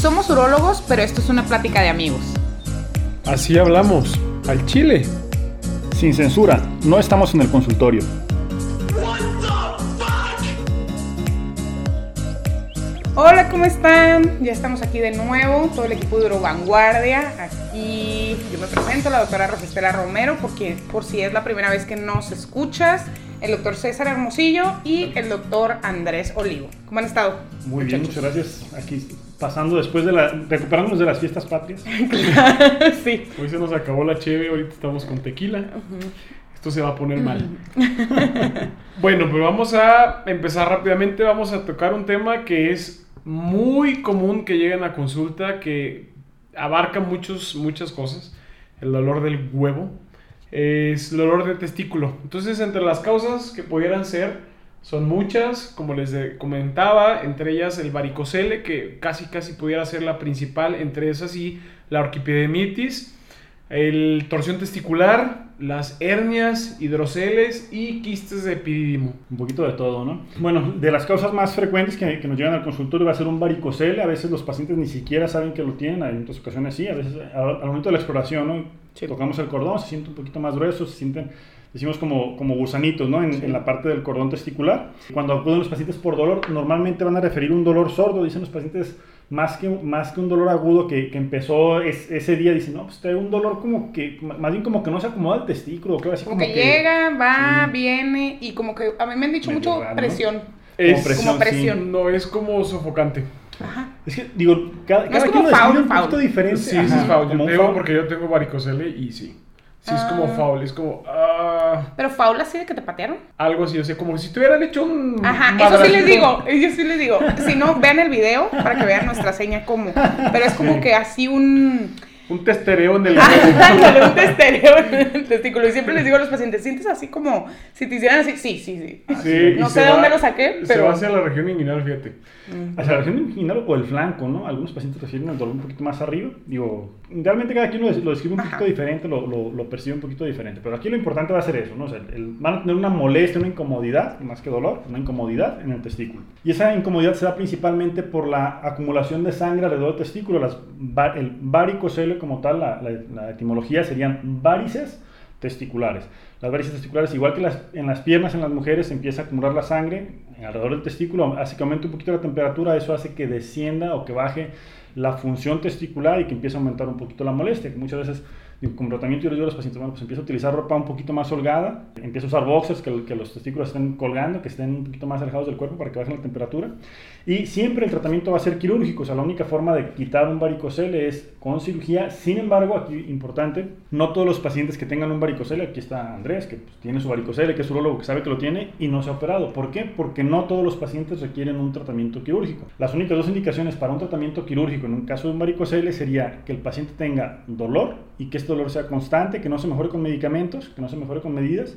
Somos urólogos, pero esto es una plática de amigos. Así hablamos, al chile. Sin censura, no estamos en el consultorio. Hola, ¿cómo están? Ya estamos aquí de nuevo, todo el equipo de Vanguardia. Aquí yo me presento, la doctora Rosestela Romero, porque por si es la primera vez que nos escuchas, el doctor César Hermosillo y el doctor Andrés Olivo. ¿Cómo han estado? Muy bien, muchas gracias. Aquí pasando después de la, recuperándonos de las fiestas patrias. sí. Hoy se nos acabó la cheve, ahorita estamos con tequila. Esto se va a poner mal. bueno, pues vamos a empezar rápidamente. Vamos a tocar un tema que es muy común que lleguen a consulta, que abarca muchos, muchas cosas. El dolor del huevo es el dolor de testículo. Entonces, entre las causas que pudieran ser, son muchas, como les comentaba, entre ellas el varicocele, que casi casi pudiera ser la principal, entre esas y la orquipedemitis, el torsión testicular, las hernias, hidroceles y quistes de epidídimo. Un poquito de todo, ¿no? Bueno, de las causas más frecuentes que, que, nos llegan al consultorio va a ser un varicocele. A veces los pacientes ni siquiera saben que lo tienen, en otras ocasiones sí. A veces al, al momento de la exploración, ¿no? Tocamos el cordón, se siente un poquito más grueso, se sienten decimos como, como gusanitos, ¿no? En, en, la parte del cordón testicular. Cuando acuden los pacientes por dolor, normalmente van a referir un dolor sordo, dicen los pacientes, más que, más que un dolor agudo que, que empezó es, ese día, dicen, no, pues trae un dolor como que, más bien como que no se acomoda el testículo, creo, así como, como que, llega, va, sí. viene, y como que a mí me han dicho mucho raro, presión. ¿no? Es como presión. Como presión. Sí, no, es como sofocante. Ajá. Es que, digo, cada, No cada es quien lo un poquito diferente. Sí, sí, Ajá, es como Yo un foul. porque yo tengo varicocele y sí. Sí, es como Ah. foul, es como. ah, Pero faula así de que te patearon. algo así, o sea, como si te hubieran hecho un. Ajá, eso sí les digo, yo sí les digo. Si no, vean el video para que vean nuestra seña cómo. Pero es como Sí. que así un... Un testereo en el. Un testereo en el testículo. Y siempre les digo a los pacientes, ¿sientes así como si te hicieran así? Sí, sí, sí. Sí, No sé se de dónde lo saqué, Se pero- va hacia la región inguinal, fíjate. Hacia la región inguinal o el flanco, ¿no? Algunos pacientes refieren al dolor un poquito más arriba. Digo, realmente cada quien lo, lo describe un poquito Ajá. diferente, lo, lo, lo percibe un poquito diferente. Pero aquí lo importante va a ser eso, ¿no? O sea, el- van a tener una molestia, una incomodidad, más que dolor, una incomodidad en el testículo. Y esa incomodidad se da principalmente por la acumulación de sangre alrededor del testículo. Las, el varicocele como tal, la, etimología serían varices testiculares. Las varices testiculares, igual que en las piernas en las mujeres, empieza a acumular la sangre alrededor del testículo, hace que aumente un poquito la temperatura, eso hace que descienda o que baje la función testicular y que empiece a aumentar un poquito la molestia, que muchas veces digo, con tratamiento yo les digo a los pacientes, bueno, pues a utilizar ropa un poquito más holgada, empieza a usar boxers, que, que los testículos estén colgando, que estén un poquito más alejados del cuerpo para que bajen la temperatura. Y siempre el tratamiento va a ser quirúrgico, o sea, la única forma de quitar un varicocele es con cirugía. Sin embargo, aquí importante, no todos los pacientes que tengan un varicocele, aquí está Andrés, que pues, tiene su varicocele, que es urologo, que sabe que lo tiene y no se ha operado. ¿Por qué? Porque no todos los pacientes requieren un tratamiento quirúrgico. Las únicas dos indicaciones para un tratamiento quirúrgico en un caso de un varicocele sería que el paciente tenga dolor y que este dolor sea constante, que no se mejore con medicamentos, que no se mejore con medidas.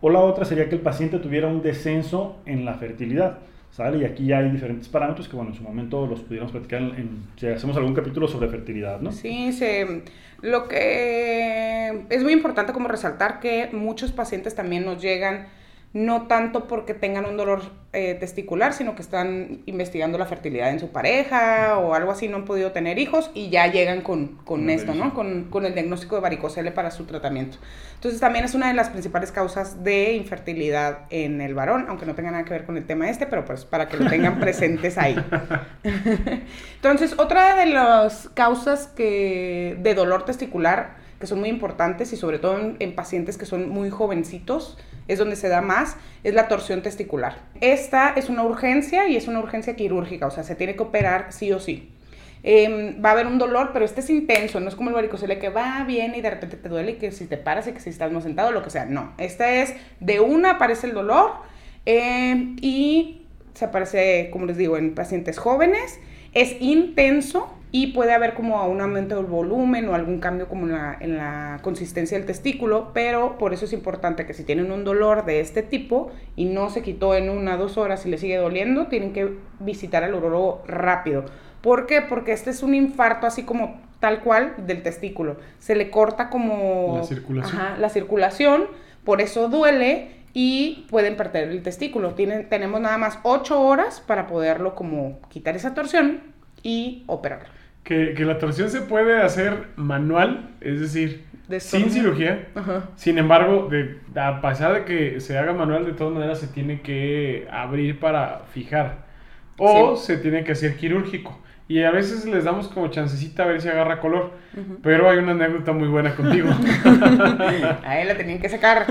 O la otra sería que el paciente tuviera un descenso en la fertilidad. ¿Sale? Y aquí ya hay diferentes parámetros que, bueno, en su momento los pudiéramos platicar en, en- si hacemos algún capítulo sobre fertilidad, ¿no? Sí, se, lo que es muy importante como resaltar que muchos pacientes también nos llegan no tanto porque tengan un dolor eh, testicular, sino que están investigando la fertilidad en su pareja o algo así, no han podido tener hijos y ya llegan con, con esto. ¿no? Con, con el diagnóstico de varicocele para su tratamiento. Entonces también es una de las principales causas de infertilidad en el varón, aunque no tenga nada que ver con el tema este, pero pues para que lo tengan presentes ahí. Entonces, otra de las causas que, de dolor testicular que son muy importantes y sobre todo en, en pacientes que son muy jovencitos, es donde se da más, es la torsión testicular. Esta es una urgencia y es una urgencia quirúrgica, o sea, se tiene que operar sí o sí. Eh, va a haber un dolor, pero este es intenso, no es como el varicocele que va bien y de repente te duele y que si te paras y que si estás más sentado, lo que sea. No, esta es de una aparece el dolor eh, y se aparece, como les digo, en pacientes jóvenes, es intenso y puede haber como un aumento del volumen o algún cambio como en la, en la consistencia del testículo, pero por eso es importante que si tienen un dolor de este tipo y no se quitó en una o dos horas y le sigue doliendo, tienen que visitar al urólogo rápido. ¿Por qué? Porque este es un infarto así como tal cual del testículo. Se le corta como La circulación. Ajá, la circulación, por eso duele y pueden perder el testículo. Tienen, tenemos nada más 8 horas para poderlo como quitar esa torsión y operarlo. Que, que la torsión se puede hacer manual, es decir, sin cirugía. Sin embargo, de, a pesar de que se haga manual, de todas maneras se tiene que abrir para fijar. O se tiene que hacer quirúrgico. Y a veces les damos como chancecita a ver si agarra color. Pero hay una anécdota muy buena contigo. a él la tenían que sacar.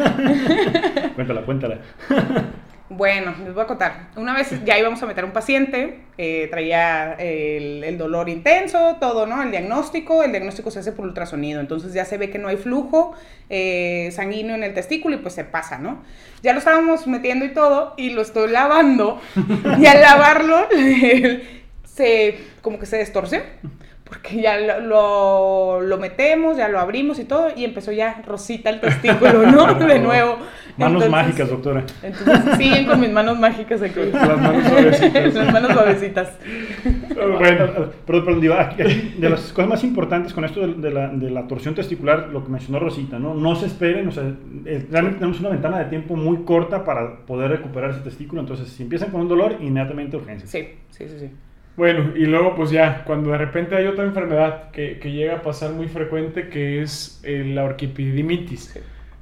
cuéntala, cuéntala. Bueno, les voy a contar. Una vez ya íbamos a meter a un paciente, eh, traía el, dolor intenso, todo, ¿no? El diagnóstico, el diagnóstico se hace por ultrasonido, entonces ya se ve que no hay flujo eh, sanguíneo en el testículo y pues se pasa, ¿no? Ya lo estábamos metiendo y todo, y lo estoy lavando, y al lavarlo, se, como que se distorsiona porque ya lo, lo, metemos, ya lo abrimos y todo, y empezó ya rosita el testículo, ¿no? De nuevo. Manos mágicas, doctora. Entonces siguen con mis manos mágicas aquí. Las manos suavecitas. Las manos suavecitas. Bueno, perdón, perdón, digo, de las cosas más importantes con esto de, la, de, la, torsión testicular, lo que mencionó Rosita, ¿no? No se esperen, o sea, realmente tenemos una ventana de tiempo muy corta para poder recuperar ese testículo, entonces si empiezan con un dolor, inmediatamente urgencia. Sí, sí, sí, sí. Bueno, y luego pues ya, cuando de repente hay otra enfermedad que, que llega a pasar muy frecuente, que es la orquipidimitis.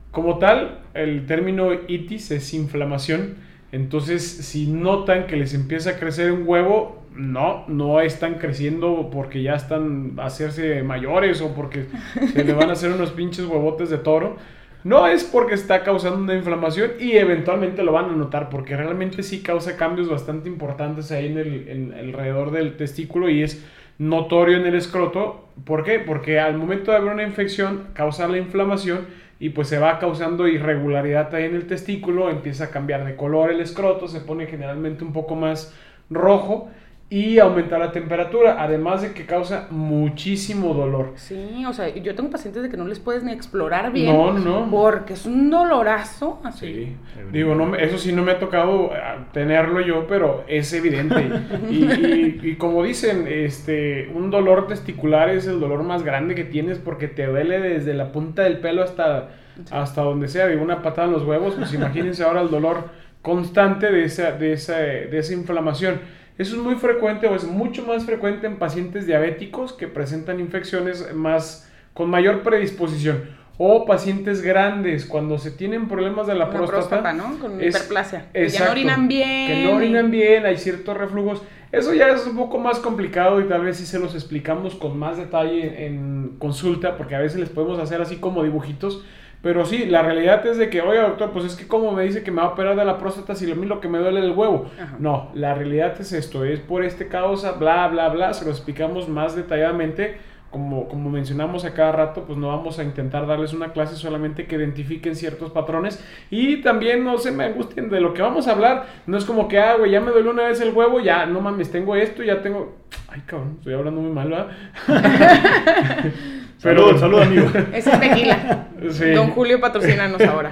Como tal, el término itis es inflamación. Entonces, si notan que les empieza a crecer un huevo, no, no están creciendo porque ya están a hacerse mayores o porque se le van a hacer unos pinches huevotes de toro no es porque está causando una inflamación y eventualmente lo van a notar porque realmente sí causa cambios bastante importantes ahí en el alrededor del testículo y es notorio en el escroto. ¿Por qué? Porque al momento de haber una infección causa la inflamación y pues se va causando irregularidad ahí en el testículo, empieza a cambiar de color el escroto, se pone generalmente un poco más rojo y aumentar la temperatura, además de que causa muchísimo dolor. Sí, o sea, yo tengo pacientes de que no les puedes ni explorar bien. No, no. Porque es un dolorazo. Así. Sí. Digo, no, eso sí no me ha tocado ah, tenerlo yo, pero es evidente. y, y, como dicen, este, un dolor testicular es el dolor más grande que tienes porque te duele desde la punta del pelo hasta, hasta donde sea. Digo, una patada en los huevos, pues imagínense ahora el dolor constante de esa, de esa, de esa inflamación. Eso es muy frecuente o es mucho más frecuente en pacientes diabéticos que presentan infecciones más con mayor predisposición o pacientes grandes cuando se tienen problemas de la, próstata, ¿no? Con hiperplasia. que ya no orinan bien. Que no orinan bien, hay ciertos reflujos. Eso ya es un poco más complicado y tal vez sí se los explicamos con más detalle en consulta porque a veces les podemos hacer así como dibujitos pero sí, la realidad es de que, oye, doctor, pues es que como me dice que me va a operar de la próstata si lo mismo lo que me duele el huevo. No, la realidad es esto, es por este causa, bla, bla, bla, se lo explicamos más detalladamente. Como, como mencionamos a cada rato, pues no vamos a intentar darles una clase solamente que identifiquen ciertos patrones y también no se me angustien de lo que vamos a hablar. No es como que, ah, güey, ya me duele una vez el huevo, ya, no mames, tengo esto, ya tengo... Ay, cabrón, estoy hablando muy mal, ¿verdad? Pero, salud, amigo. Ese es tequila. Don Julio, patrocínanos ahora.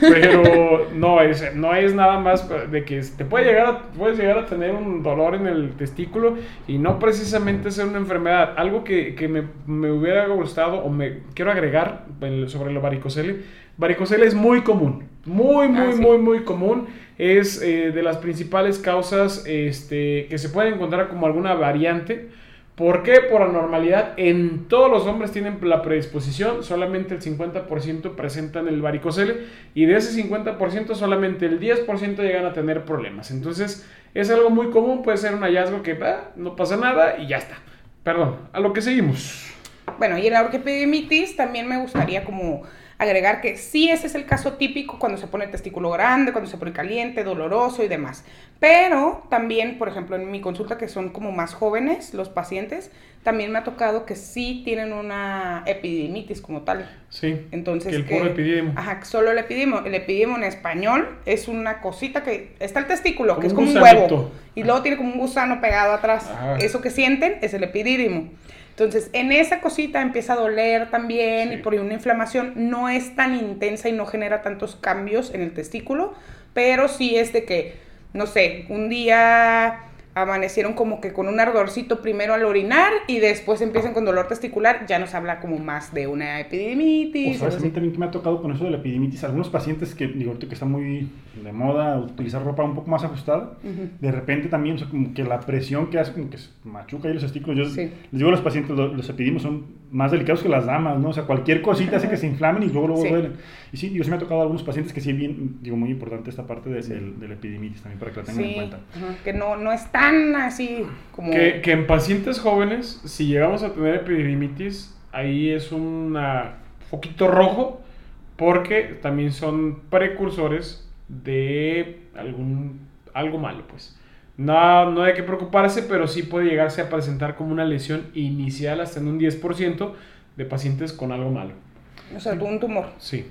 Pero no es, no es nada más de que te puede llegar a, puedes llegar a tener un dolor en el testículo y no precisamente ser una enfermedad. Algo que, que me, me, hubiera gustado o me quiero agregar sobre lo varicocele. Varicocele es muy común. Muy, muy, ah, muy, muy común. Es eh, de las principales causas este, que se pueden encontrar como alguna variante ¿Por qué? Por anormalidad. En todos los hombres tienen la predisposición, solamente el 50% presentan el varicocele y de ese 50% solamente el 10% llegan a tener problemas. Entonces es algo muy común, puede ser un hallazgo que ah, no pasa nada y ya está. Perdón, a lo que seguimos. Bueno, y en la orquipedimitis también me gustaría como agregar que sí ese es el caso típico cuando se pone el testículo grande, cuando se pone caliente, doloroso y demás. Pero también, por ejemplo, en mi consulta que son como más jóvenes los pacientes, también me ha tocado que sí tienen una epidimitis como tal. Sí. Entonces, que el puro epididimo. Ajá, solo el epidimo. El epidimo en español es una cosita que está el testículo, que es como un huevo. Y luego tiene como un gusano pegado atrás. Eso que sienten es el epidídimo. Entonces, en esa cosita empieza a doler también y por una inflamación. No es tan intensa y no genera tantos cambios en el testículo, pero sí es de que, no sé, un día amanecieron como que con un ardorcito primero al orinar y después empiezan con dolor testicular, ya nos habla como más de una epidemitis. O sabes, a mí también que me ha tocado con eso de la epidemitis, algunos pacientes que, digo, ahorita que está muy de moda utilizar ropa un poco más ajustada, de repente también, o sea, como que la presión que hace, como que se machuca ahí los testículos. Yo les digo a los pacientes, los, los epidimios son más delicados que las damas, ¿no? O sea, cualquier cosita hace que se inflamen y luego, luego duelen. Y sí, yo sí me ha tocado a algunos pacientes que sí, bien, digo, muy importante esta parte de, de, la epidemitis también para que la tengan en cuenta. que no, no es tan así como... Que, que, en pacientes jóvenes, si llegamos a tener epidemitis, ahí es un poquito rojo porque también son precursores de algún, algo malo, pues. No, no hay que preocuparse, pero sí puede llegarse a presentar como una lesión inicial hasta en un 10% de pacientes con algo malo. O sea, un tumor. Sí.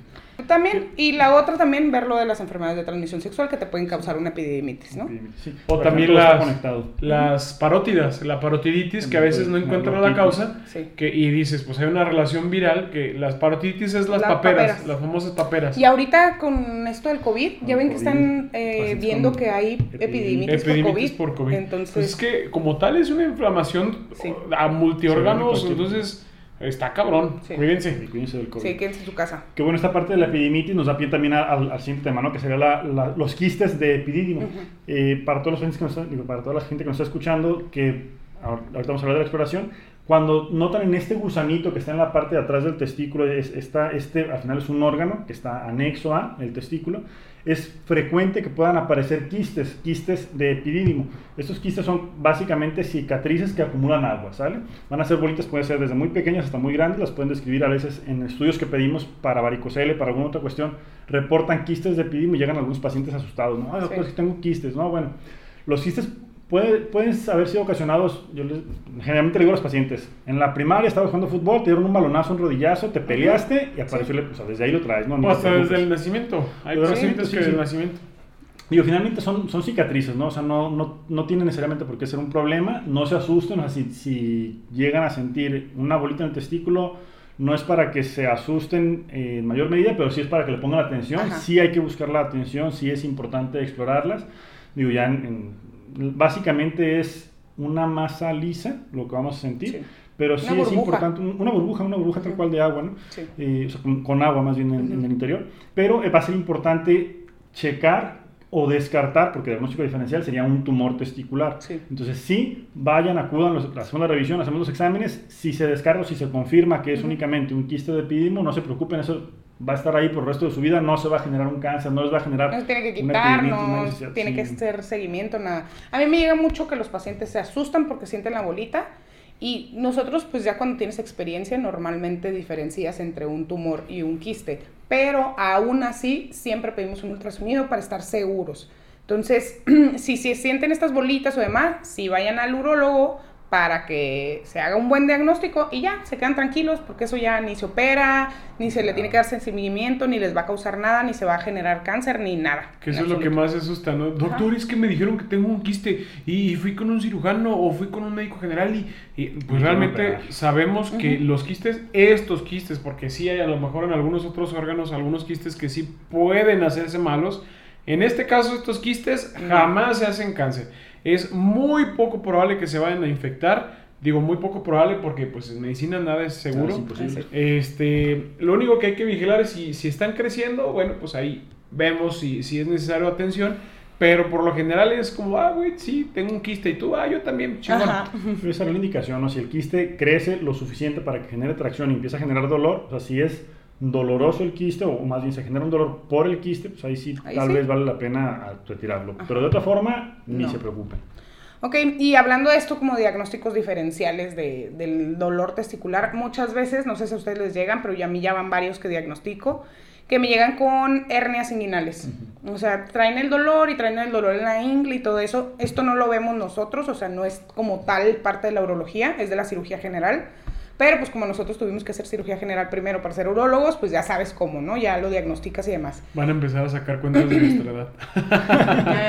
También, y la otra también, ver lo de las enfermedades de transmisión sexual que te pueden causar una epidemitis, ¿no? Sí. O también las, las parótidas, la parotiditis, que a veces no encuentran la causa, que, y dices, pues hay una relación viral, que las parotiditis es las, paperas, las famosas paperas. Y ahorita con esto del COVID, ya ven que están eh, viendo que hay epidemitis, por, COVID. Entonces, pues es que como tal es una inflamación a multiórganos, entonces Está cabrón. Cuídense. Cuídense del COVID. Sí, quédense en su casa. Que bueno, esta parte de la epidimitis nos da pie también al, al siguiente tema, ¿no? Que sería la, los quistes de epidídimo. Eh, para, todos los que nos digo, para toda la gente que nos está escuchando, que ahorita vamos a hablar de la exploración, cuando notan en este gusanito que está en la parte de atrás del testículo, es, está, este al final es un órgano que está anexo a el testículo, es frecuente que puedan aparecer quistes, quistes de epidídimo. Estos quistes son básicamente cicatrices que acumulan agua, ¿sale? Van a ser bolitas, pueden ser desde muy pequeñas hasta muy grandes, las pueden describir a veces en estudios que pedimos para varicocele, para alguna otra cuestión, reportan quistes de epidídimo y llegan algunos pacientes asustados, ¿no? Ay, doctor, que tengo quistes, ¿no? Bueno, los quistes pueden haber sido ocasionados, yo les, generalmente le digo a los pacientes, en la primaria estabas jugando fútbol, te dieron un balonazo, un rodillazo, te peleaste y apareció, o sea, desde ahí lo traes, ¿no? O hasta desde el nacimiento, hay pacientes que desde el nacimiento. Digo, finalmente son, son cicatrices, ¿no? O sea, no, no, no tiene necesariamente por qué ser un problema, no se asusten, o sea, si, si llegan a sentir una bolita en el testículo, no es para que se asusten en mayor medida, pero sí es para que le pongan atención, sí hay que buscar la atención, sí es importante explorarlas. Digo, ya en básicamente es una masa lisa, lo que vamos a sentir. Pero sí es importante, una burbuja, una burbuja tal cual de agua, ¿no? Eh, o sea, con, agua más bien en, el interior. Pero eh, va a ser importante checar o descartar, porque el diagnóstico diferencial sería un tumor testicular. Entonces, sí, vayan, acudan, los, hacemos la revisión, hacemos los exámenes. Si se descarga o si se confirma que es únicamente un quiste de epidimo, no se preocupen, eso va a estar ahí por el resto de su vida, no se va a generar un cáncer, no les va a generar... No se tiene que quitar, no tiene que hacer seguimiento, nada. A mí me llega mucho que los pacientes se asustan porque sienten la bolita y nosotros pues ya cuando tienes experiencia normalmente diferencias entre un tumor y un quiste, pero aún así siempre pedimos un ultrasonido para estar seguros. Entonces, si se sienten estas bolitas o demás, si vayan al urólogo para que se haga un buen diagnóstico y ya, se quedan tranquilos porque eso ya ni se opera, ni se le tiene que dar seguimiento, ni les va a causar nada, ni se va a generar cáncer, ni nada. Que eso es lo que más asusta, ¿no? Doctor, es que me dijeron que tengo un quiste y fui con un cirujano o fui con un médico general y, pues realmente sabemos que los quistes, estos quistes, porque sí hay a lo mejor en algunos otros órganos algunos quistes que sí pueden hacerse malos, en este caso estos quistes jamás se hacen cáncer es muy poco probable que se vayan a infectar. Digo muy poco probable porque pues en medicina nada es seguro. este, lo único que hay que vigilar es si, si están creciendo, bueno, pues ahí vemos si, si es necesario atención. Pero por lo general es como, ah, güey, sí, tengo un quiste y tú, ah, yo también, chingón. Esa es la indicación, ¿no? Si el quiste crece lo suficiente para que genere tracción y empieza a generar dolor, o sea, si es doloroso el quiste, o más bien se genera un dolor por el quiste, pues ahí sí tal vez vale la pena retirarlo. Pero de otra forma, ni se preocupen. Ok, y hablando de esto como diagnósticos diferenciales de, del dolor testicular, muchas veces, no sé si a ustedes les llegan, pero ya a mí ya van varios que diagnostico, que me llegan con hernias inguinales. O sea, traen el dolor y traen el dolor en la ingle y todo eso. Esto no lo vemos nosotros, o sea, no es como tal parte de la urología, es de la cirugía general. Pero pues como nosotros tuvimos que hacer cirugía general primero para ser urólogos, pues ya sabes cómo, ¿no? Ya lo diagnosticas y demás. Van a empezar a sacar cuentas de nuestra edad.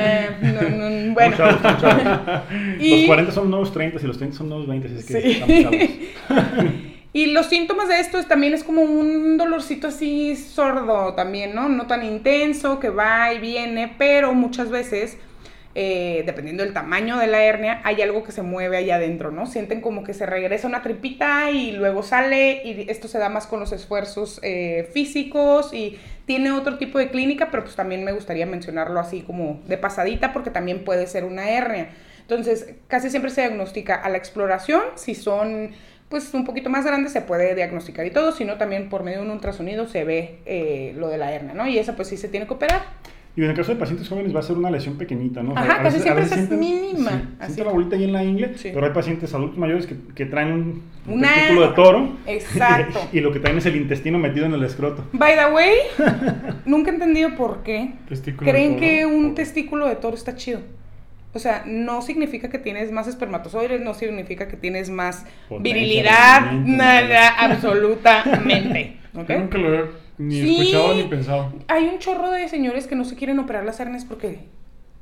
Eh, bueno. Los 40 son nuevos 30 y los 30 son nuevos 20, así es que Y los síntomas de esto es, también es como un dolorcito así sordo también, ¿no? No tan intenso, que va y viene, pero muchas veces eh, dependiendo del tamaño de la hernia, hay algo que se mueve allá adentro, ¿no? Sienten como que se regresa una tripita y luego sale y esto se da más con los esfuerzos eh, físicos y tiene otro tipo de clínica, pero pues también me gustaría mencionarlo así como de pasadita porque también puede ser una hernia. Entonces, casi siempre se diagnostica a la exploración, si son pues un poquito más grandes se puede diagnosticar y todo, sino también por medio de un ultrasonido se ve eh, lo de la hernia, ¿no? Y esa pues sí se tiene que operar. Y en el caso de pacientes jóvenes va a ser una lesión pequeñita, ¿no? Ajá, casi siempre es mínima. Sí, siente la bolita ahí en la ingle, pero hay pacientes adultos mayores que, que traen un, un testículo de toro. Exacto. Y, lo que traen es el intestino metido en el escroto. By the way, nunca he entendido por qué creen que un testículo de toro está chido. O sea, no significa que tienes más espermatozoides, no significa que tienes más virilidad, nada, absolutamente. Nunca lo he ni escuchado ni pensado. Hay un chorro de señores que no se quieren operar las hernias porque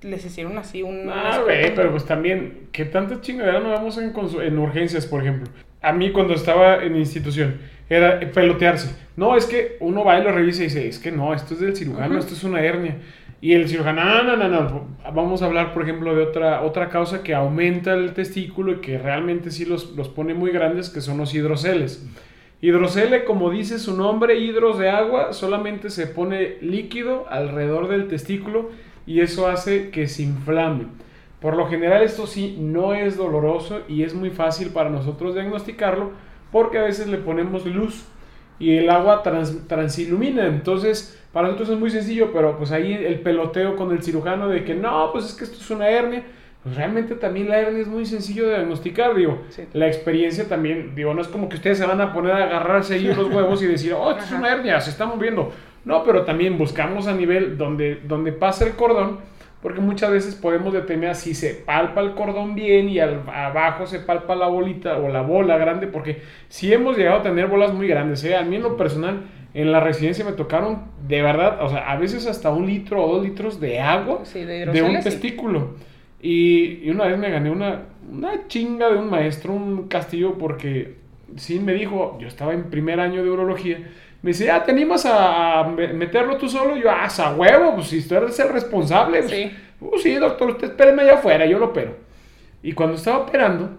les hicieron así un... Ah, güey, pero pues también, ¿qué tanta chingadera no vemos en, en urgencias, por ejemplo? A mí cuando estaba en institución, era pelotearse. No, es que uno va y lo revisa y dice, es que no, esto es del cirujano, esto es una hernia. Y el cirujano, no, no, no, no, vamos a hablar, por ejemplo, de otra, otra causa que aumenta el testículo y que realmente sí los, los pone muy grandes, que son los hidroceles. Hidrocele, como dice su nombre, hidros de agua, solamente se pone líquido alrededor del testículo y eso hace que se inflame. Por lo general esto sí no es doloroso y es muy fácil para nosotros diagnosticarlo porque a veces le ponemos luz y el agua transilumina. Entonces, para nosotros es muy sencillo, pero pues ahí el peloteo con el cirujano de que no, pues es que esto es una hernia pues realmente también la hernia es muy sencillo de diagnosticar, digo. La experiencia también, digo, no es como que ustedes se van a poner a agarrarse ahí los huevos y decir, oh, esto es una hernia, se está moviendo. No, pero también buscamos a nivel donde, donde pasa el cordón, porque muchas veces podemos determinar si se palpa el cordón bien y al, abajo se palpa la bolita o la bola grande, porque si hemos llegado a tener bolas muy grandes, ¿eh? a mí en lo personal, en la residencia me tocaron de verdad, o sea, a veces hasta un litro o dos litros de agua de, un testículo. Y, una vez me gané una, una chinga de un maestro, un castillo, porque sí me dijo, yo estaba en primer año de urología, me dice, ah, ¿te animas a meterlo tú solo? Y yo, ah, a huevo, pues si tú eres el responsable. Pues, sí. Pues, sí, doctor, usted espéreme allá afuera, yo lo opero. Y cuando estaba operando,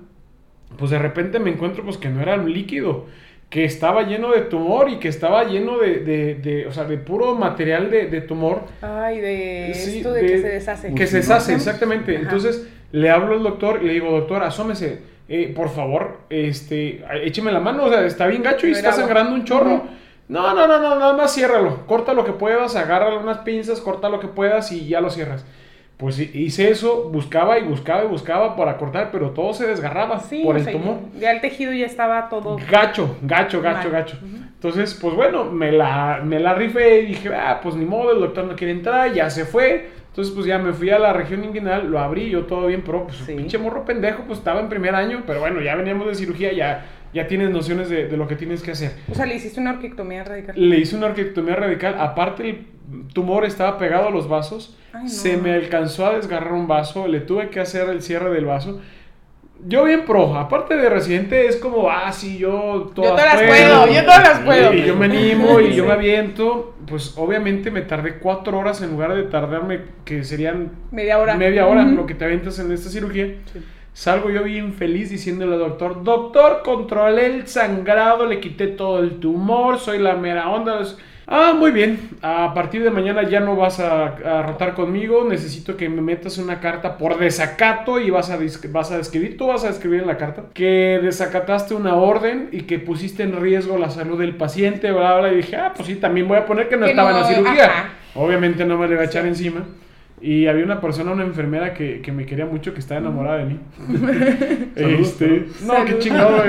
pues de repente me encuentro pues que no era un líquido que estaba lleno de tumor y que estaba lleno de, de, de o sea, de puro material de, de tumor. Ay, de esto de, que se deshace. Que se deshace, exactamente. Entonces le hablo al doctor y le digo, doctor, asómese, eh, por favor, este, écheme la mano, o sea, está bien gacho y está sangrando un chorro. No, no, no, no, nada más ciérralo, corta lo que puedas, agarra unas pinzas, corta lo que puedas y ya lo cierras. Pues hice eso, buscaba y buscaba y buscaba para cortar, pero todo se desgarraba por el tumor. Ya el tejido ya estaba todo... Gacho, gacho, gacho, gacho. Entonces, pues bueno, me la, me la rifé y dije, ah, pues ni modo, el doctor no quiere entrar, ya se fue. Entonces, pues ya me fui a la región inguinal, lo abrí, yo todo bien, pero pues pinche morro pendejo, pues estaba en primer año, pero bueno, ya veníamos de cirugía, ya, ya tienes nociones de, de lo que tienes que hacer. O sea, le hiciste una orquectomía radical. Le hice una orquectomía radical, aparte el tumor estaba pegado a los vasos se me alcanzó a desgarrar un vaso, le tuve que hacer el cierre del vaso. Yo bien pro, aparte de residente es como, ah, sí, yo todas, yo todas puedo, yo todas las puedo. Y yo me animo y yo me aviento. Pues obviamente me tardé cuatro horas en lugar de tardarme, que serían media hora, media hora lo que te avientas en esta cirugía. Salgo yo bien feliz diciéndole al doctor, doctor, controlé el sangrado, le quité todo el tumor, soy la mera onda. Ah, muy bien. A partir de mañana ya no vas a, rotar conmigo. Necesito que me metas una carta por desacato y vas a, vas a escribir. Tú vas a escribir en la carta que desacataste una orden y que pusiste en riesgo la salud del paciente, bla, bla. Y dije, ah, pues sí, también voy a poner que no estaba en la cirugía. Obviamente no me le voy a echar encima. Y había una persona, una enfermera que, que me quería mucho, que estaba enamorada de mí. este, no, qué chingado,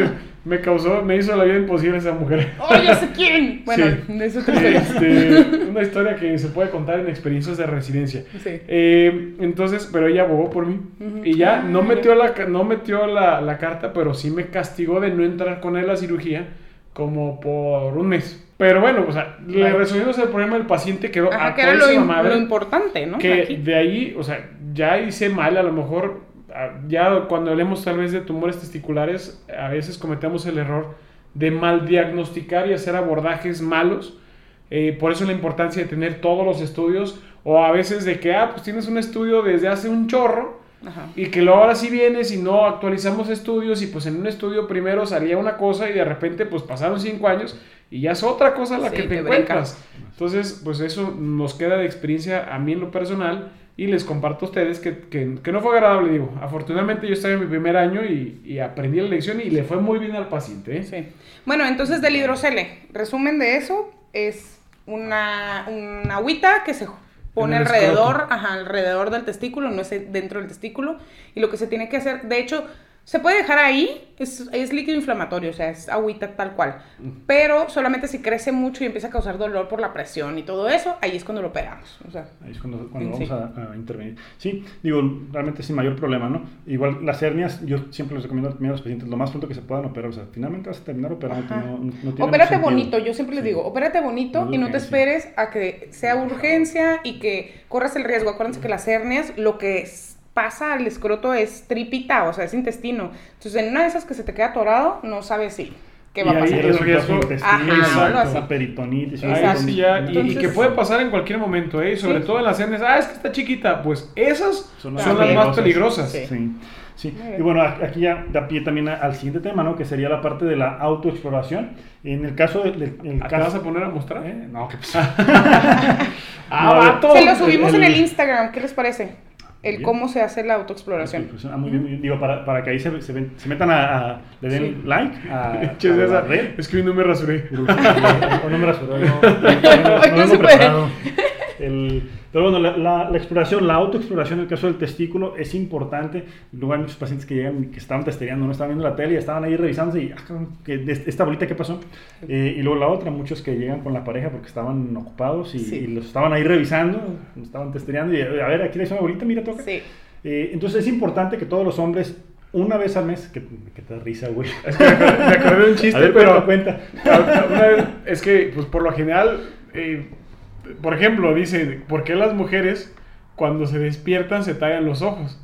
me causó, me hizo la vida imposible esa mujer. ¡Oh, sé quién! Bueno, eso te este, Una historia que se puede contar en experiencias de residencia. Sí. Eh, entonces, pero ella abogó por mí. Y ya no metió, la, no metió la, la, carta, pero sí me castigó de no entrar con él a cirugía como por un mes. Pero bueno, o sea, le resolvimos el problema del paciente, quedó a que era lo, lo, importante, ¿no? Que de ahí, o sea, ya hice mal, a lo mejor, ya cuando hablemos tal vez de tumores testiculares, a veces cometemos el error de mal diagnosticar y hacer abordajes malos Eh, por eso la importancia de tener todos los estudios. O a veces de que, ah, pues tienes un estudio desde hace un chorro. Ajá. Y que luego ahora sí vienes y no actualizamos estudios y pues en un estudio primero salía una cosa y de repente pues pasaron cinco años y ya es otra cosa la Sí, que te, te encuentras. Entonces pues eso nos queda de experiencia a mí en lo personal y les comparto a ustedes que, que, que no fue agradable, digo. Afortunadamente yo estaba en mi primer año y, y aprendí la lección y le fue muy bien al paciente. ¿eh? Sí. Bueno, entonces del hidrocele, resumen de eso es una, una agüita que se pone alrededor, ajá, alrededor del testículo, no es dentro del testículo. Y lo que se tiene que hacer, de hecho, se puede dejar ahí, es, es líquido inflamatorio, o sea, es agüita tal cual. Pero solamente si crece mucho y empieza a causar dolor por la presión y todo eso, ahí es cuando lo operamos. O sea, Ahí es cuando, cuando Sí. vamos a, a intervenir. Sí, digo, realmente sin mayor problema, ¿no? Igual las hernias, yo siempre les recomiendo a los pacientes lo más pronto que se puedan operar. O sea, finalmente vas a terminar operando. No, no tiene Opérate bonito, yo siempre les Sí. digo, opérate bonito No y no te esperes a que sea urgencia y que corras el riesgo. Acuérdense que las hernias, lo que s- pasa al escroto es tripita, o sea, es intestino. Entonces, en una de esas que se te queda atorado, no sabes si qué va Y a pasar. el riesgo- Ajá, peritonitis. Sí ya, y- y, Entonces- que puede pasar en cualquier momento, ¿eh? sobre Sí. todo en las hernias. Ah, es que está chiquita. Pues esas son, las las más peligrosas. Sí. Sí, sí. Y bueno, aquí ya da pie también al siguiente tema, ¿no? Que sería la parte de la autoexploración. En el caso del... el ¿Ah, ¿Te vas caso, a poner a mostrar? ¿Eh? No, ¿qué pasa? ¡Ah, No, vato! Se lo subimos el- en el Instagram, ¿qué les parece? El Bien. cómo se hace la autoexploración. Ah, muy bien, muy bien. Digo, para, para que ahí se, se, ven- se metan a, a- le den Sí. like a, red. Es que hoy no me rasuré. o no me rasuré, no, no, no, no, Hoy no vengo se puede. preparado. El- pero bueno, la, la- la exploración, la autoexploración en el caso del testículo es importante. Luego hay muchos pacientes que llegan y que estaban testeando, no estaban viendo la tele y estaban ahí revisándose y, ah, cabrón, ¿qué- de esta bolita qué pasó. Eh, y luego la otra, muchos que llegan con la pareja porque estaban ocupados y, Sí. y los estaban ahí revisando, estaban testeando y a ver, aquí le hice una bolita, mira, toca. Sí. Eh, entonces es importante que todos los hombres, una vez al mes, que, que te da risa, güey. Es que me acordé me acordé de un chiste, a ver, pero cuenta, una vez- es que, pues por lo general, eh, por ejemplo, dicen, ¿por qué las mujeres cuando se despiertan se tallan los ojos?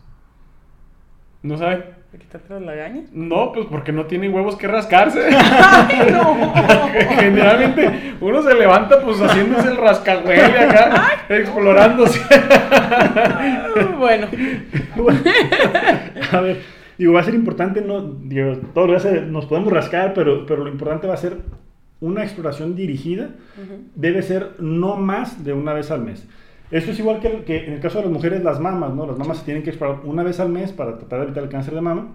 ¿No saben? ¿Me quitaste las lagañas? No, pues porque no tienen huevos que rascarse. ¡Ay, no! Generalmente uno se levanta pues haciéndose el rascahuele acá, explorándose. bueno, a ver, digo, va a ser importante, no, digo, todos los días nos podemos rascar, pero, pero lo importante va a ser una exploración dirigida, debe ser no más de una vez al mes. Esto es igual que, que en el caso de las mujeres, las mamas, ¿no? Las mamas se tienen que explorar una vez al mes para tratar de evitar el cáncer de mama.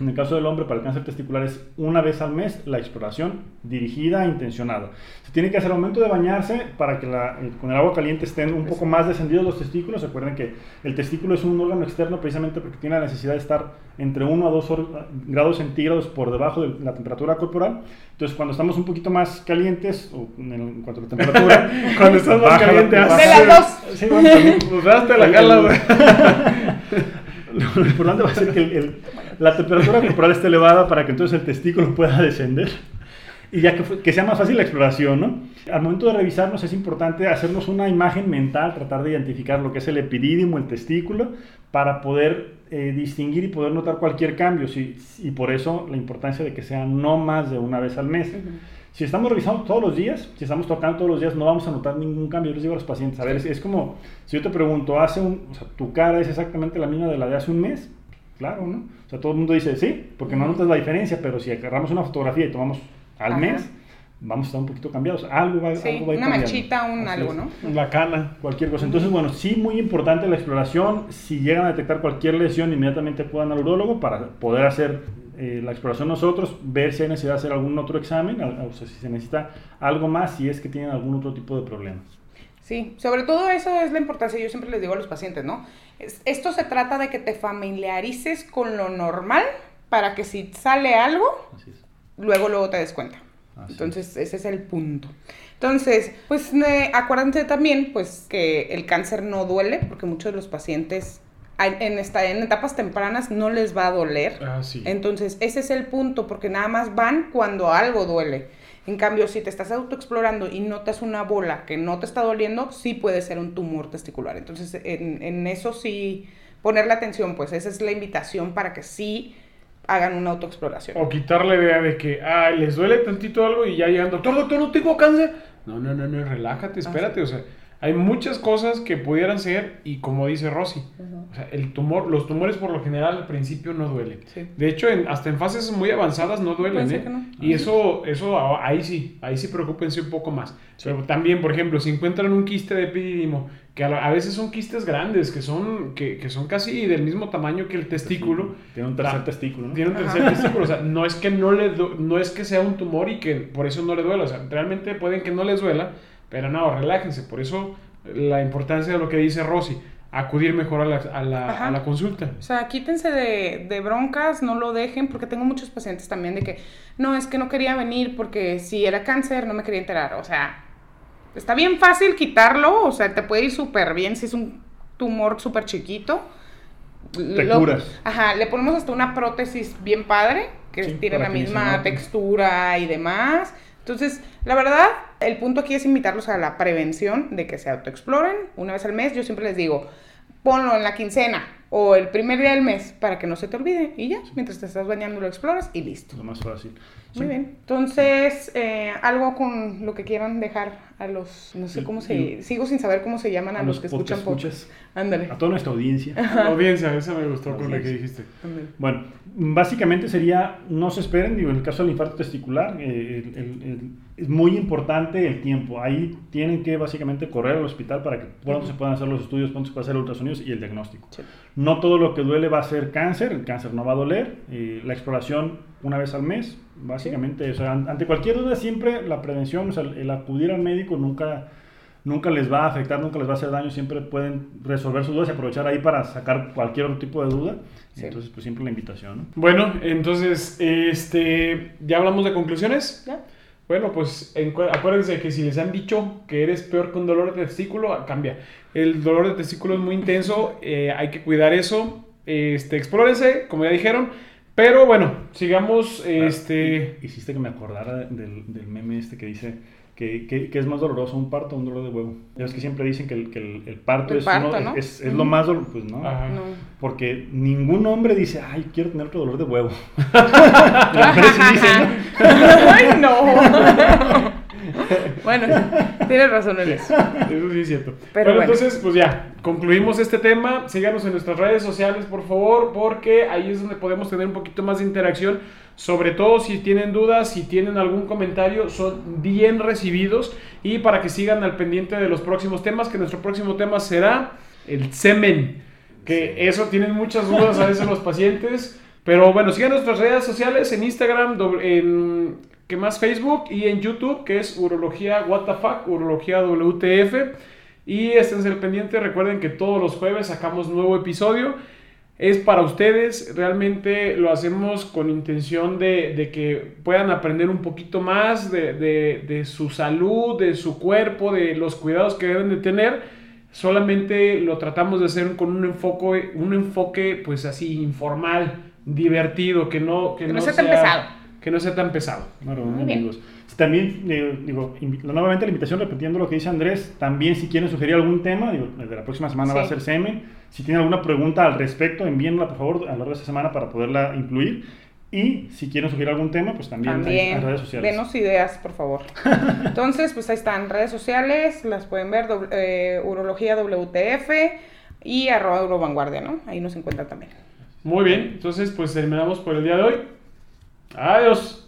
En el caso del hombre, para el cáncer testicular es una vez al mes la exploración dirigida e intencionada. Se tiene que hacer al momento de bañarse para que la- eh, con el agua caliente estén un poco más descendidos los testículos. Recuerden que el testículo es un órgano externo precisamente porque tiene la necesidad de estar entre 1 a 2 or- grados centígrados por debajo de la temperatura corporal. Entonces, cuando estamos un poquito más calientes, o en, el- en cuanto a la temperatura, Cuando estás más la- caliente, baja- De las dos. Sí, bueno, también. Pues la gala, güey. Lo importante va a ser que el- el- la temperatura corporal esté elevada para que entonces el testículo pueda descender y ya que, sea más fácil la exploración, ¿no? Al momento de revisarnos es importante hacernos una imagen mental, tratar de identificar lo que es el epidídimo, el testículo, para poder eh, distinguir y poder notar cualquier cambio. Sí, y por eso la importancia de que sea no más de una vez al mes. Si estamos revisando todos los días, si estamos tocando todos los días, no vamos a notar ningún cambio. Yo les digo a los pacientes, a ver, es, es como si yo te pregunto, hace un, o sea, tu cara es exactamente la misma de la de hace un mes. Claro, ¿no? O sea, todo el mundo dice, sí, porque no notas la diferencia, pero si agarramos una fotografía y tomamos al Ajá. mes, vamos a estar un poquito cambiados. Algo va, sí, algo va a ir una cambiando. manchita, un Así algo, es ¿no? La cana. cualquier cosa. Entonces, bueno, sí, muy importante la exploración. Si llegan a detectar cualquier lesión, inmediatamente acudan al urólogo para poder hacer eh, la exploración nosotros, ver si hay necesidad de hacer algún otro examen, o sea, si se necesita algo más, si es que tienen algún otro tipo de problemas. Sí, sobre todo eso es la importancia, yo siempre les digo a los pacientes, ¿no? Es- Esto se trata de que te familiarices con lo normal para que si sale algo, luego luego te des cuenta. Así Entonces, ese es el punto. Entonces, pues eh, acuérdense también pues que el cáncer no duele porque muchos de los pacientes en, esta, en etapas tempranas no les va a doler. Ah, sí. Entonces, ese es el punto, porque nada más van cuando algo duele. En cambio, si te estás autoexplorando y notas una bola que no te está doliendo, sí puede ser un tumor testicular. Entonces, en, en eso sí, ponerle atención, pues esa es la invitación para que sí hagan una autoexploración. O quitar la idea de que, ay, les duele tantito algo y ya llegan, doctor, doctor, no tengo cáncer. No, no, no, no, relájate, espérate, o sea, hay muchas cosas que pudieran ser y como dice Rosy, o sea, el tumor, los tumores por lo general al principio no duelen. Sí. De hecho, en, hasta en fases muy avanzadas no duelen, ¿eh? no. Y eso, eso a- ahí sí, ahí sí preocúpense un poco más. Pero también, por ejemplo, si encuentran un quiste de epididimo, que a, la- a veces son quistes grandes, que son, que, que son casi del mismo tamaño que el testículo, Tiene un tercer La- testículo, ¿no? tiene un tercer testículo, o sea, no es que no le du- no es que sea un tumor y que por eso no le duela, o sea, realmente pueden que no les duela, pero no, relájense, por eso la importancia de lo que dice Rosy, acudir mejor a la, a la, Ajá. a la consulta. O sea, quítense de, de broncas, no lo dejen, porque tengo muchos pacientes también de que, no, es que no quería venir porque si era cáncer no me quería enterar. O sea, está bien fácil quitarlo, o sea, te puede ir súper bien si es un tumor súper chiquito. Te curas. Ajá, le ponemos hasta una prótesis bien padre, que Sí, tiene la misma textura y demás. Entonces, la verdad, el punto aquí es invitarlos a la prevención de que se autoexploren una vez al mes. Yo siempre les digo, ponlo en la quincena o el primer día del mes para que no se te olvide y ya, mientras te estás bañando lo exploras y listo. Lo más fácil. Muy bien. Entonces, eh, algo con lo que quieran dejar a los, no sé cómo se, sigo sin saber cómo se llaman a, los, que escuchan podcast. Ándale. A toda nuestra audiencia. La audiencia, esa me gustó con la que dijiste. Bueno, básicamente sería, no se esperen, digo, en el caso del infarto testicular, eh, el- el- el- es muy importante el tiempo. Ahí tienen que básicamente correr al hospital para que pronto se puedan hacer los estudios, pronto se pueda hacer ultrasonidos y el diagnóstico. Sí. No todo lo que duele va a ser cáncer, el cáncer no va a doler. eh, la exploración una vez al mes, básicamente, o sea, an- ante cualquier duda siempre la prevención, o sea, el, el acudir al médico nunca, nunca les va a afectar, nunca les va a hacer daño, siempre pueden resolver sus dudas y aprovechar ahí para sacar cualquier otro tipo de duda. Sí. Entonces, pues siempre la invitación, ¿no? Bueno, entonces, este, ¿ya hablamos de conclusiones? ¿Ya? Bueno, pues acuérdense que si les han dicho que eres peor que un dolor de testículo, cambia. El dolor de testículo es muy intenso, eh, hay que cuidar eso. Este, explórense, como ya dijeron. Pero bueno, sigamos. Este, Hiciste que me acordara del, del meme este que dice que, que- que es más doloroso un parto o un dolor de huevo. Ya ves que siempre dicen que el, que el, el parto, El es, parto, uno- ¿no? es, es lo más doloroso. Pues no. Ajá. No. Porque ningún hombre dice, ay, quiero tener otro dolor de huevo. Las mujeres sí dicen, ¿no? Ay, no. bueno, tienes razón en eso. Eso sí es cierto. Pero bueno, bueno. entonces, pues ya, concluimos este tema. Síganos en nuestras redes sociales, por favor, porque ahí es donde podemos tener un poquito más de interacción. Sobre todo si tienen dudas, si tienen algún comentario, son bien recibidos. Y para que sigan al pendiente de los próximos temas, que nuestro próximo tema será el semen. Que eso tienen muchas dudas a veces los pacientes. Pero bueno, sigan nuestras redes sociales en Instagram, en ¿qué más? Facebook y en YouTube, que es Urología WTF, Urología WTF. Y estén al pendiente, recuerden que todos los jueves sacamos nuevo episodio. Es para ustedes, realmente lo hacemos con intención de, de que puedan aprender un poquito más de, de- de su salud, de su cuerpo, de los cuidados que deben de tener. Solamente lo tratamos de hacer con un enfoque, un enfoque pues así informal, divertido, que no, Que no sea tan pesado. Que no sea tan pesado. Muy bien. amigos. También, eh, digo, nuevamente la invitación, repitiendo lo que dice Andrés, también si quieren sugerir algún tema, digo, desde la próxima semana va a ser semen. Si tienen alguna pregunta al respecto, envíenla por favor a lo largo de esta semana para poderla incluir. Y si quieren sugerir algún tema, pues también, en- También, redes sociales. denos ideas, por favor. Entonces, pues ahí están, redes sociales, las pueden ver, doble- eh, Urología WTF y arroba Eurovanguardia, ¿no? Ahí nos encuentran también. Muy bien, entonces pues terminamos por el día de hoy. Adiós.